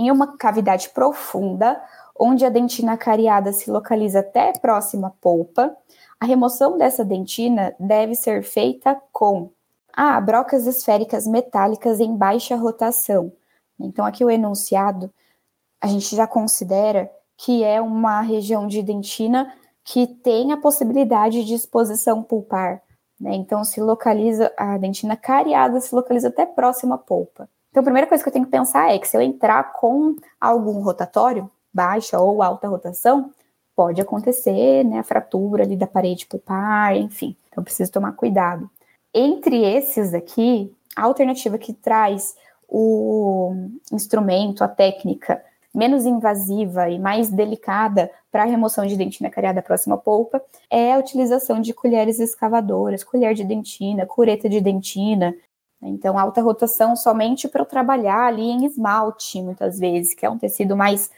em uma cavidade profunda, onde a dentina cariada se localiza até próxima à polpa. A remoção dessa dentina deve ser feita com ah, brocas esféricas metálicas em baixa rotação. Então, aqui o enunciado, a gente já considera que é uma região de dentina que tem a possibilidade de exposição pulpar. Né? Então, se localiza, a dentina cariada se localiza até próxima à polpa. Então, a primeira coisa que eu tenho que pensar é que se eu entrar com algum rotatório, baixa ou alta rotação, pode acontecer né, a fratura ali da parede pulpar, enfim. Então, preciso tomar cuidado. Entre esses aqui, a alternativa que traz o instrumento, a técnica menos invasiva e mais delicada para a remoção de dentina cariada próxima à polpa é a utilização de colheres escavadoras, colher de dentina, cureta de dentina. Então, alta rotação somente para eu trabalhar ali em esmalte, muitas vezes, que é um tecido mais.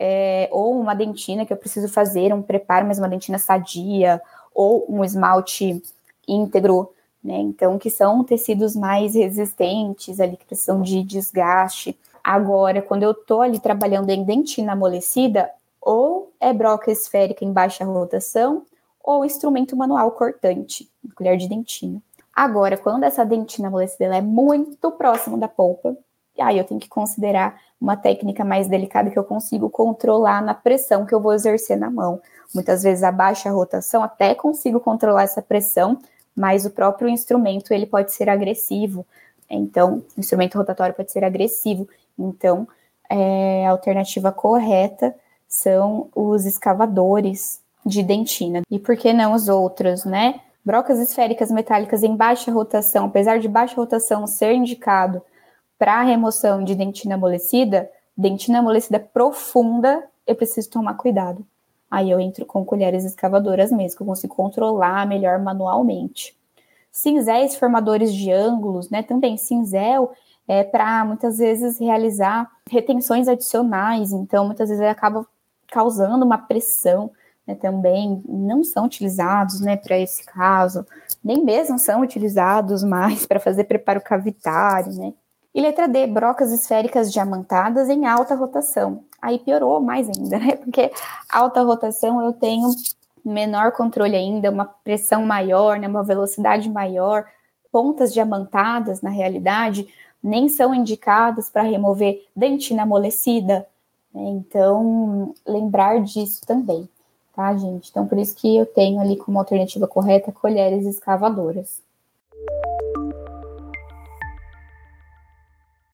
É, ou uma dentina que eu preciso fazer, um preparo, mas uma dentina sadia, ou um esmalte íntegro, né? Então, que são tecidos mais resistentes ali, que precisam de desgaste. Agora, quando eu estou ali trabalhando em dentina amolecida, ou é broca esférica em baixa rotação, ou instrumento manual cortante, colher de dentina. Agora, quando essa dentina amolecida é muito próxima da polpa, aí eu tenho que considerar uma técnica mais delicada que eu consigo controlar na pressão que eu vou exercer na mão. Muitas vezes a baixa rotação até consigo controlar essa pressão, mas o próprio instrumento ele pode ser agressivo. Então, o instrumento rotatório pode ser agressivo então, é, a alternativa correta são os escavadores de dentina. E por que não os outros, né? Brocas esféricas metálicas em baixa rotação, apesar de baixa rotação ser indicado para remoção de dentina amolecida, dentina amolecida profunda, eu preciso tomar cuidado. Aí eu entro com colheres escavadoras mesmo, que eu consigo controlar melhor manualmente. Cinzéis formadores de ângulos, né? Também cinzel é, para muitas vezes realizar retenções adicionais, então muitas vezes acaba causando uma pressão né, também, não são utilizados né, para esse caso, nem mesmo são utilizados mais para fazer preparo cavitário, né. E letra D, brocas esféricas diamantadas em alta rotação. Aí piorou mais ainda, né? Porque alta rotação eu tenho menor controle ainda, uma pressão maior, né, uma velocidade maior, pontas diamantadas na realidade, nem são indicadas para remover dentina amolecida. Né? Então, lembrar disso também, tá, gente? Então, por isso que eu tenho ali como alternativa correta colheres escavadoras.